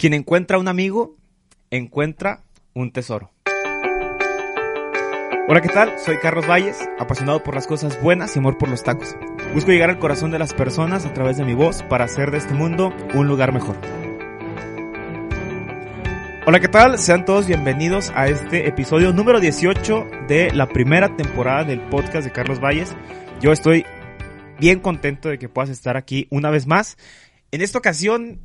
Quien encuentra un amigo, encuentra un tesoro. Hola, ¿qué tal? Soy Carlos Valles, apasionado por las cosas buenas y amor por los tacos. Busco llegar al corazón de las personas a través de mi voz para hacer de este mundo un lugar mejor. Hola, ¿qué tal? Sean todos bienvenidos a este episodio número 18 de la primera temporada del podcast de Carlos Valles. Yo estoy bien contento de que puedas estar aquí una vez más. En esta ocasión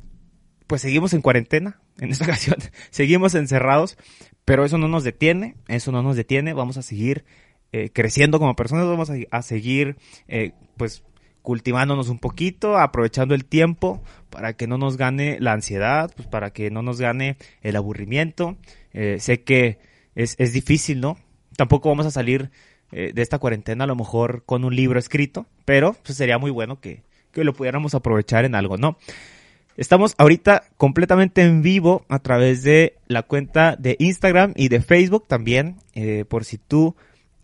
pues seguimos en cuarentena, en esta ocasión seguimos encerrados, pero eso no nos detiene, eso no nos detiene, vamos a seguir eh, creciendo como personas, vamos a, seguir eh, pues cultivándonos un poquito, aprovechando el tiempo para que no nos gane la ansiedad, pues para que no nos gane el aburrimiento. Eh, sé que es, es, difícil, ¿no? Tampoco vamos a salir de esta cuarentena a lo mejor con un libro escrito, pero pues, sería muy bueno que, que lo pudiéramos aprovechar en algo, ¿no? Estamos ahorita completamente en vivo a través de la cuenta de Instagram y de Facebook también, eh, por si tú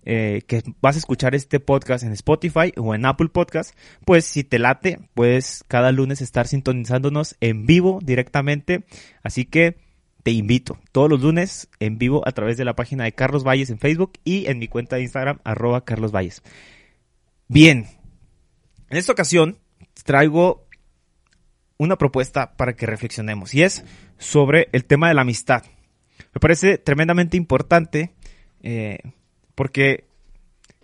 eh, que vas a escuchar este podcast en Spotify o en Apple Podcast, pues si te late, puedes cada lunes estar sintonizándonos en vivo directamente. Así que te invito todos los lunes en vivo a través de la página de Carlos Valles en Facebook y en mi cuenta de Instagram arroba Carlos Valles. Bien, en esta ocasión traigo una propuesta para que reflexionemos y es sobre el tema de la amistad. Me parece tremendamente importante eh, porque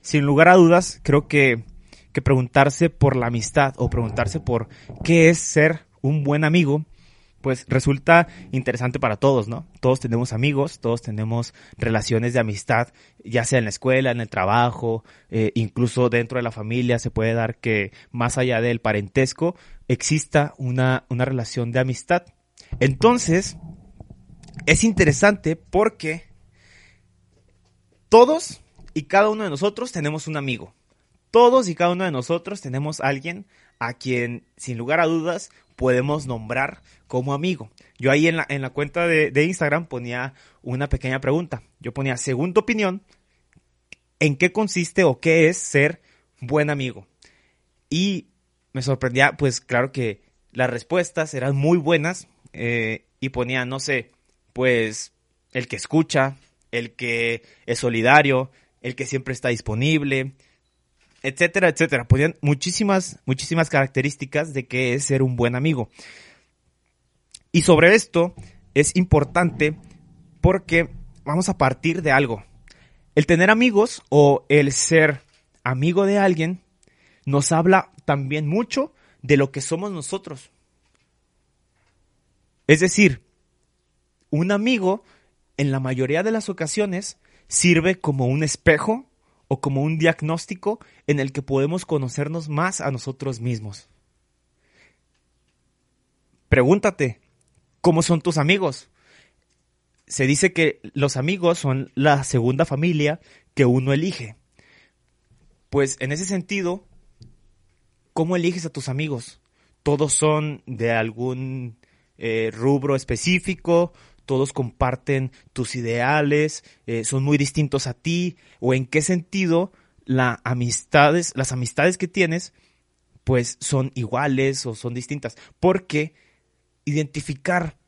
sin lugar a dudas creo que, que preguntarse por la amistad o preguntarse por qué es ser un buen amigo pues resulta interesante para todos, ¿no? Todos tenemos amigos, todos tenemos relaciones de amistad, ya sea en la escuela, en el trabajo, eh, incluso dentro de la familia se puede dar que más allá del parentesco exista una, una relación de amistad. Entonces, es interesante porque todos y cada uno de nosotros tenemos un amigo. Todos y cada uno de nosotros tenemos alguien a quien, sin lugar a dudas, podemos nombrar como amigo. Yo ahí en la, en la cuenta de, de Instagram ponía una pequeña pregunta. Yo ponía, según tu opinión, ¿en qué consiste o qué es ser buen amigo? Y me sorprendía, pues claro que las respuestas eran muy buenas eh, y ponía, no sé, pues el que escucha, el que es solidario, el que siempre está disponible, etcétera, etcétera. Ponían muchísimas, muchísimas características de qué es ser un buen amigo. Y sobre esto es importante porque vamos a partir de algo. El tener amigos o el ser amigo de alguien nos habla también mucho de lo que somos nosotros. Es decir, un amigo en la mayoría de las ocasiones sirve como un espejo o como un diagnóstico en el que podemos conocernos más a nosotros mismos. Pregúntate, ¿cómo son tus amigos? Se dice que los amigos son la segunda familia que uno elige. Pues en ese sentido, ¿cómo eliges a tus amigos? ¿Todos son de algún eh, rubro específico? Todos comparten tus ideales, eh, son muy distintos a ti, o en qué sentido amistades, las amistades que tienes, pues son iguales o son distintas. Porque identificar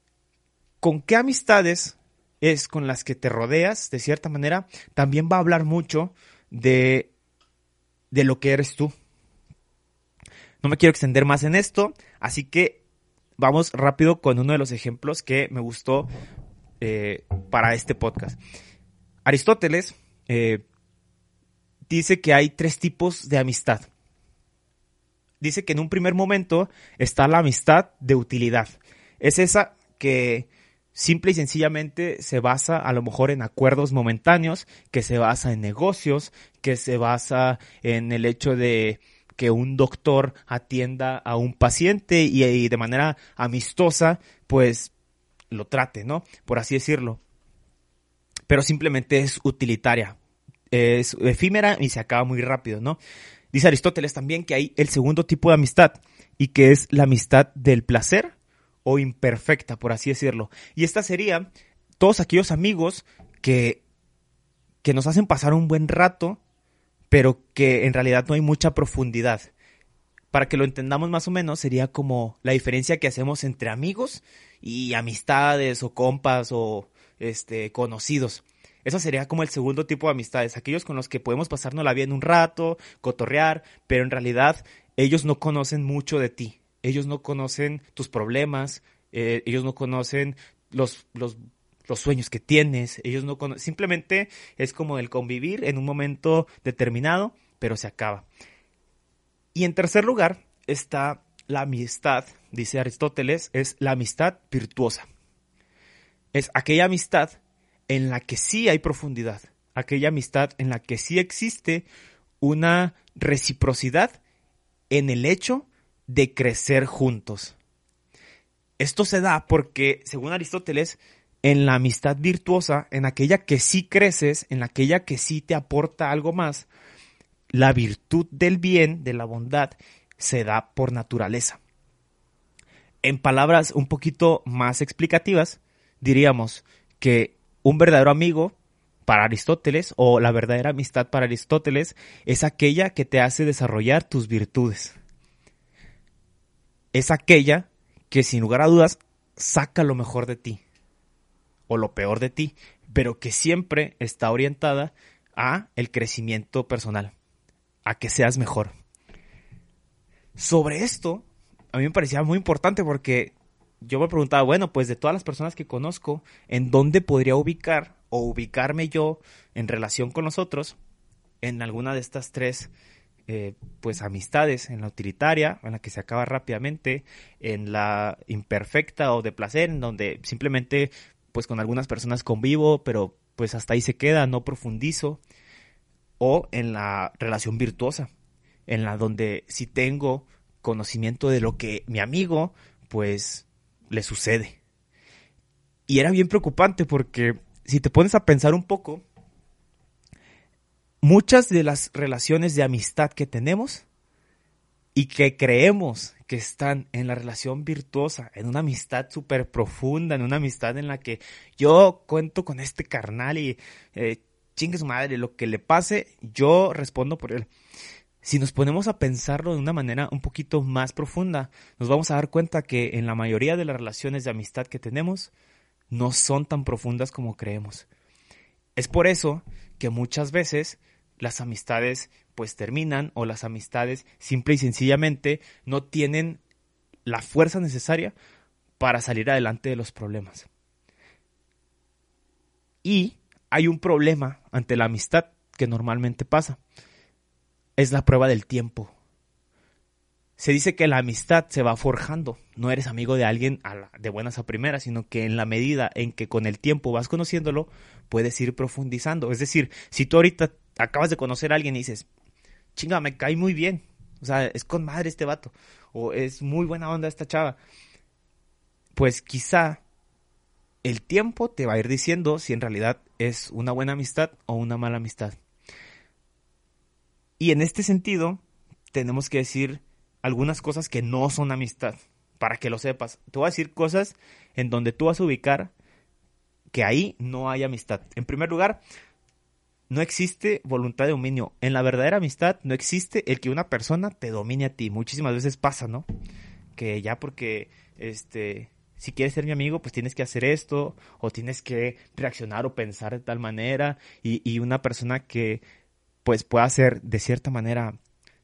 con qué amistades es con las que te rodeas, de cierta manera, también va a hablar mucho de, de lo que eres tú. No me quiero extender más en esto, así que vamos rápido con uno de los ejemplos que me gustó eh, para este podcast. Aristóteles eh, dice que hay tres tipos de amistad. Dice que en un primer momento está la amistad de utilidad. Es esa que simple y sencillamente se basa a lo mejor en acuerdos momentáneos, que se basa en negocios, que se basa en el hecho de que un doctor atienda a un paciente y, de manera amistosa, pues lo trate, ¿no? Por así decirlo. Pero simplemente es utilitaria, es efímera y se acaba muy rápido, ¿no? Dice Aristóteles también que hay el segundo tipo de amistad y que es la amistad del placer o imperfecta, por así decirlo. Y esta sería todos aquellos amigos que, que nos hacen pasar un buen rato, pero que en realidad no hay mucha profundidad. Para que lo entendamos más o menos, sería como la diferencia que hacemos entre amigos y amistades o compas o este, conocidos. Eso sería como el segundo tipo de amistades, aquellos con los que podemos pasarnos la vida en un rato, cotorrear, pero en realidad ellos no conocen mucho de ti, ellos no conocen tus problemas, eh, ellos no conocen los, los, los, sueños que tienes, ellos no conocen, simplemente es como el convivir en un momento determinado, pero se acaba. Y en tercer lugar está la amistad, dice Aristóteles, es la amistad virtuosa. Es aquella amistad en la que sí hay profundidad, aquella amistad en la que sí existe una reciprocidad en el hecho de crecer juntos. Esto se da porque, según Aristóteles, en la amistad virtuosa, en aquella que sí creces, en aquella que sí te aporta algo más, la virtud del bien, de la bondad, se da por naturaleza. En palabras un poquito más explicativas, diríamos que un verdadero amigo para Aristóteles o la verdadera amistad para Aristóteles es aquella que te hace desarrollar tus virtudes. Es aquella que sin lugar a dudas saca lo mejor de ti o lo peor de ti, pero que siempre está orientada a el crecimiento personal, a que seas mejor. Sobre esto, a mí me parecía muy importante porque yo me preguntaba, bueno, pues de todas las personas que conozco, ¿en dónde podría ubicar o ubicarme yo en relación con nosotros en alguna de estas tres eh, pues amistades, en la utilitaria, en la que se acaba rápidamente, en la imperfecta o de placer, en donde simplemente pues con algunas personas convivo, pero pues hasta ahí se queda, no profundizo, o en la relación virtuosa, en la donde si tengo conocimiento de lo que mi amigo pues le sucede. Y era bien preocupante porque si te pones a pensar un poco, muchas de las relaciones de amistad que tenemos y que creemos que están en la relación virtuosa, en una amistad súper profunda, en una amistad en la que yo cuento con este carnal y eh, chingue su madre, lo que le pase, yo respondo por él si nos ponemos a pensarlo de una manera un poquito más profunda, nos vamos a dar cuenta que en la mayoría de las relaciones de amistad que tenemos no son tan profundas como creemos. Es por eso que muchas veces las amistades pues terminan o las amistades simple y sencillamente no tienen la fuerza necesaria para salir adelante de los problemas. Y hay un problema ante la amistad que normalmente pasa es la prueba del tiempo. Se dice que la amistad se va forjando. No eres amigo de alguien de buenas a primeras, sino que en la medida en que con el tiempo vas conociéndolo, puedes ir profundizando. Es decir, si tú ahorita acabas de conocer a alguien y dices, chinga, me cae muy bien. O sea, es con madre este vato. O es muy buena onda esta chava. Pues quizá el tiempo te va a ir diciendo si en realidad es una buena amistad o una mala amistad. Y en este sentido, tenemos que decir algunas cosas que no son amistad, para que lo sepas. Te voy a decir cosas en donde tú vas a ubicar que ahí no hay amistad. En primer lugar, no existe voluntad de dominio. En la verdadera amistad no existe el que una persona te domine a ti. Muchísimas veces pasa, ¿no? Que ya porque, este, si quieres ser mi amigo, pues tienes que hacer esto, o tienes que reaccionar o pensar de tal manera, y, y una persona que pues pueda ser de cierta manera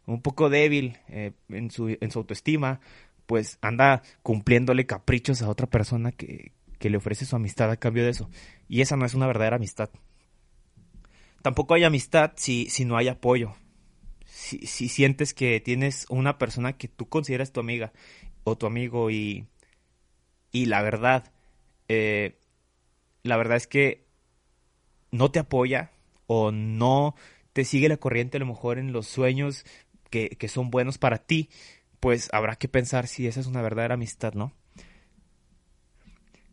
un poco débil eh, en, su, en su autoestima, pues anda cumpliéndole caprichos a otra persona que, que le ofrece su amistad a cambio de eso. Y esa no es una verdadera amistad. Tampoco hay amistad si, si no hay apoyo. Si, si, sientes que tienes una persona que tú consideras tu amiga o tu amigo y, y la verdad, eh, la verdad es que no te apoya o no te sigue la corriente a lo mejor en los sueños que, que son buenos para ti, pues habrá que pensar si esa es una verdadera amistad, ¿no?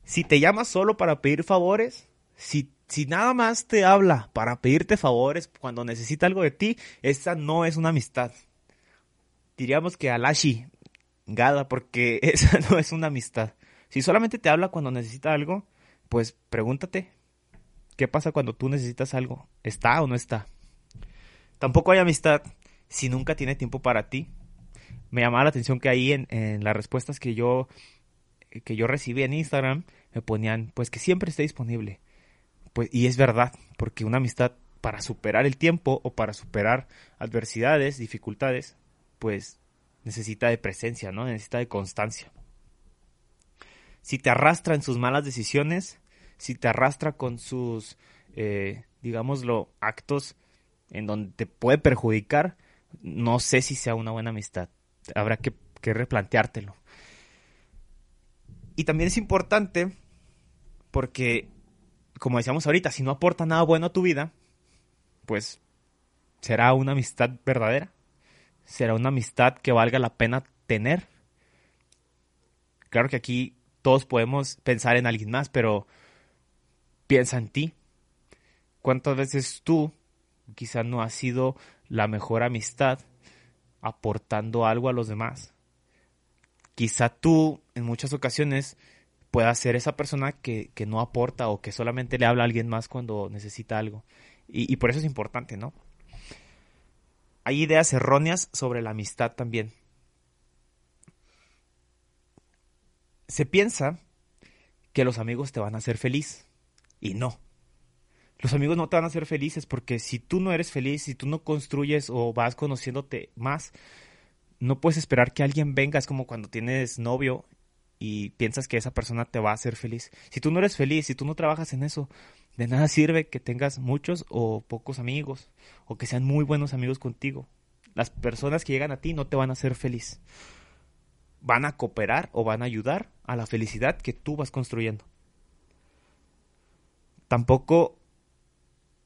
Si te llamas solo para pedir favores, si, si nada más te habla para pedirte favores cuando necesita algo de ti, esa no es una amistad. Diríamos que Alashi, Gada, porque esa no es una amistad. Si solamente te habla cuando necesita algo, pues pregúntate, ¿qué pasa cuando tú necesitas algo? ¿Está o no está? Tampoco hay amistad si nunca tiene tiempo para ti. Me llamaba la atención que ahí en, las respuestas que yo que yo recibí en Instagram me ponían pues que siempre esté disponible. Pues y es verdad, porque una amistad para superar el tiempo o para superar adversidades, dificultades, pues necesita de presencia, ¿no? Necesita de constancia. Si te arrastra en sus malas decisiones, si te arrastra con sus, eh, digámoslo, actos en donde te puede perjudicar, no sé si sea una buena amistad. Habrá que, que replanteártelo. Y también es importante porque, como decíamos ahorita, si no aporta nada bueno a tu vida, pues será una amistad verdadera. Será una amistad que valga la pena tener. Claro que aquí todos podemos pensar en alguien más, pero piensa en ti. ¿Cuántas veces tú quizás no has sido la mejor amistad aportando algo a los demás? Quizá tú en muchas ocasiones puedas ser esa persona que, no aporta o que solamente le habla a alguien más cuando necesita algo. Y, y por eso es importante, ¿no? Hay ideas erróneas sobre la amistad también. Se piensa que los amigos te van a hacer feliz. Y no. Los amigos no te van a hacer felices porque si tú no eres feliz, si tú no construyes o vas conociéndote más, no puedes esperar que alguien venga. Es como cuando tienes novio y piensas que esa persona te va a hacer feliz. Si tú no eres feliz, si tú no trabajas en eso, de nada sirve que tengas muchos o pocos amigos o que sean muy buenos amigos contigo. Las personas que llegan a ti no te van a hacer feliz. Van a cooperar o van a ayudar a la felicidad que tú vas construyendo. Tampoco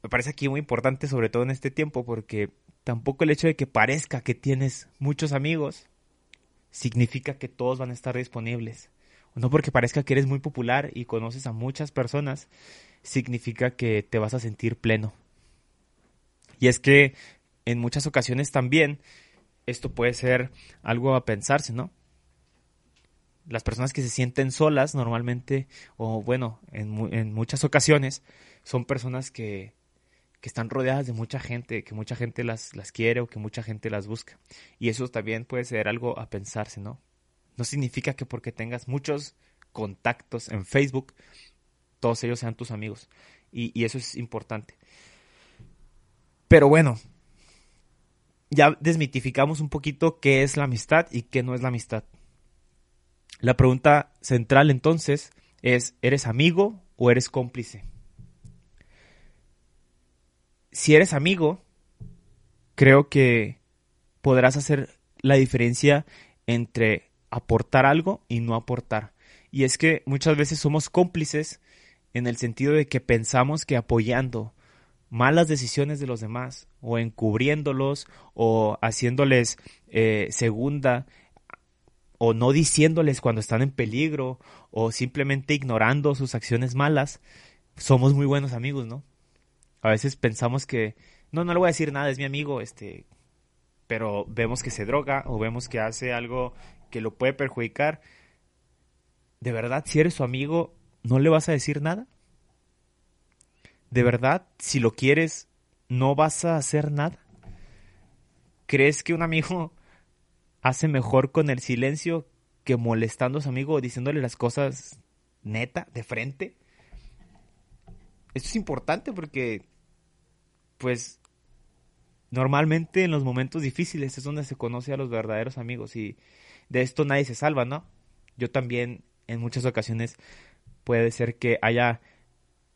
me parece aquí muy importante, sobre todo en este tiempo, porque tampoco el hecho de que parezca que tienes muchos amigos significa que todos van a estar disponibles. No porque parezca que eres muy popular y conoces a muchas personas, significa que te vas a sentir pleno. Y es que en muchas ocasiones también esto puede ser algo a pensarse, ¿no? Las personas que se sienten solas normalmente, o bueno, en, en muchas ocasiones, son personas que que están rodeadas de mucha gente, que mucha gente las, las quiere o que mucha gente las busca. Y eso también puede ser algo a pensarse, ¿no? No significa que porque tengas muchos contactos en Facebook, todos ellos sean tus amigos. Y, y eso es importante. Pero bueno, ya desmitificamos un poquito qué es la amistad y qué no es la amistad. La pregunta central entonces es, ¿eres amigo o eres cómplice? Si eres amigo, creo que podrás hacer la diferencia entre aportar algo y no aportar. Y es que muchas veces somos cómplices en el sentido de que pensamos que apoyando malas decisiones de los demás o encubriéndolos o haciéndoles eh, segunda o no diciéndoles cuando están en peligro o simplemente ignorando sus acciones malas, somos muy buenos amigos, ¿no? A veces pensamos que, no, no le voy a decir nada, es mi amigo, este, pero vemos que se droga o vemos que hace algo que lo puede perjudicar. ¿De verdad, si eres su amigo, no le vas a decir nada? ¿De verdad, si lo quieres, no vas a hacer nada? ¿Crees que un amigo hace mejor con el silencio que molestando a su amigo o diciéndole las cosas neta, de frente? Esto es importante porque, pues, normalmente en los momentos difíciles es donde se conoce a los verdaderos amigos y de esto nadie se salva, ¿no? Yo también en muchas ocasiones puede ser que haya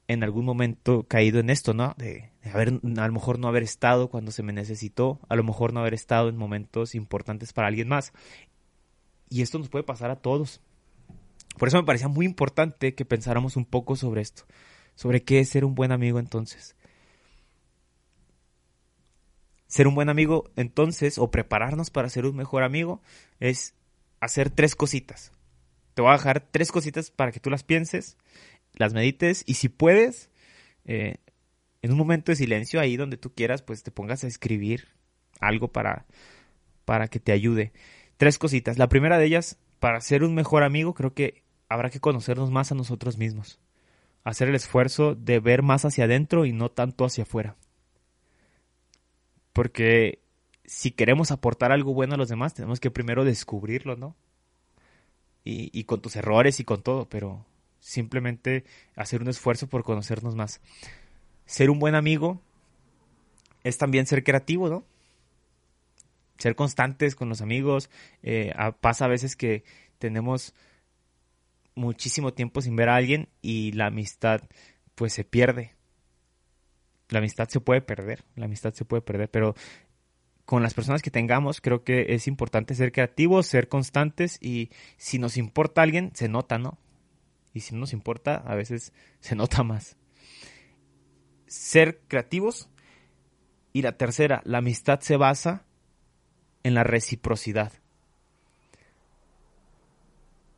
en algún momento caído en esto, ¿no? De, haber, a lo mejor no haber estado cuando se me necesitó, a lo mejor no haber estado en momentos importantes para alguien más. Y esto nos puede pasar a todos. Por eso me parecía muy importante que pensáramos un poco sobre esto sobre qué es ser un buen amigo entonces. ser un buen amigo, entonces, o prepararnos para ser un mejor amigo, es hacer tres cositas. Te voy a dejar tres cositas para que tú las pienses, las medites y si puedes, eh, en un momento de silencio, ahí donde tú quieras, pues te pongas a escribir algo para, para que te ayude. Tres cositas. La primera de ellas, para ser un mejor amigo, creo que habrá que conocernos más a nosotros mismos. Hacer el esfuerzo de ver más hacia adentro y no tanto hacia afuera. Porque si queremos aportar algo bueno a los demás, tenemos que primero descubrirlo, ¿no? Y, y con tus errores y con todo, pero simplemente hacer un esfuerzo por conocernos más. Ser un buen amigo es también ser creativo, ¿no? Ser constantes con los amigos. Eh, pasa a veces que tenemos muchísimo tiempo sin ver a alguien y la amistad pues se pierde. La amistad se puede perder, la amistad se puede perder, pero con las personas que tengamos creo que es importante ser creativos, ser constantes y si nos importa alguien se nota, ¿no? Y si no nos importa, a veces se nota más. Ser creativos. Y la tercera, la amistad se basa en la reciprocidad.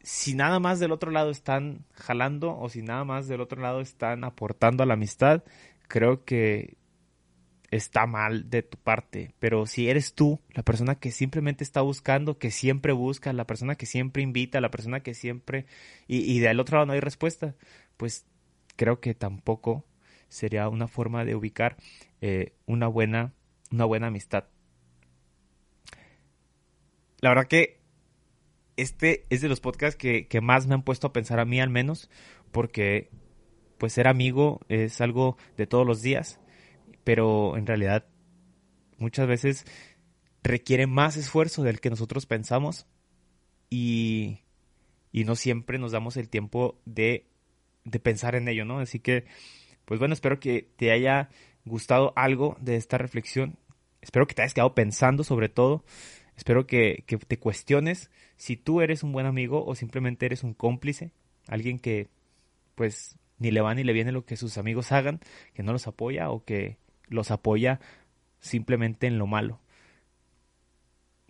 Si nada más del otro lado están jalando o si nada más del otro lado están aportando a la amistad, creo que está mal de tu parte, pero si eres tú, la persona que simplemente está buscando, que siempre busca, la persona que siempre invita, la persona que siempre... y, y del otro lado no hay respuesta, pues creo que tampoco sería una forma de ubicar eh, una, buena, una buena amistad. La verdad que este es de los podcasts que, que más me han puesto a pensar a mí al menos, porque pues ser amigo es algo de todos los días pero en realidad muchas veces requiere más esfuerzo del que nosotros pensamos y, y no siempre nos damos el tiempo de, de pensar en ello, ¿no? Así que, pues bueno, espero que te haya gustado algo de esta reflexión. Espero que te hayas quedado pensando sobre todo. Espero que, que, te cuestiones si tú eres un buen amigo o simplemente eres un cómplice, alguien que pues ni le va ni le viene lo que sus amigos hagan, que no los apoya o que los apoya simplemente en lo malo.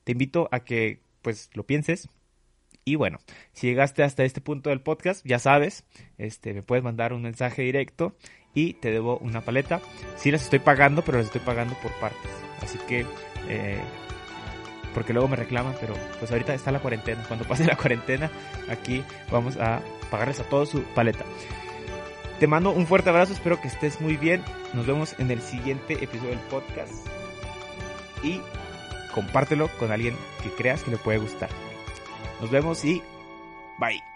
Te invito a que pues lo pienses. Y bueno, si llegaste hasta este punto del podcast, ya sabes, este, me puedes mandar un mensaje directo y te debo una paleta. Sí las estoy pagando, pero las estoy pagando por partes. Así que, eh, porque luego me reclaman, pero pues ahorita está la cuarentena. Cuando pase la cuarentena, aquí vamos a pagarles a todos su paleta. Te mando un fuerte abrazo, espero que estés muy bien. Nos vemos en el siguiente episodio del podcast. Y compártelo con alguien que creas que le puede gustar. Nos vemos y bye.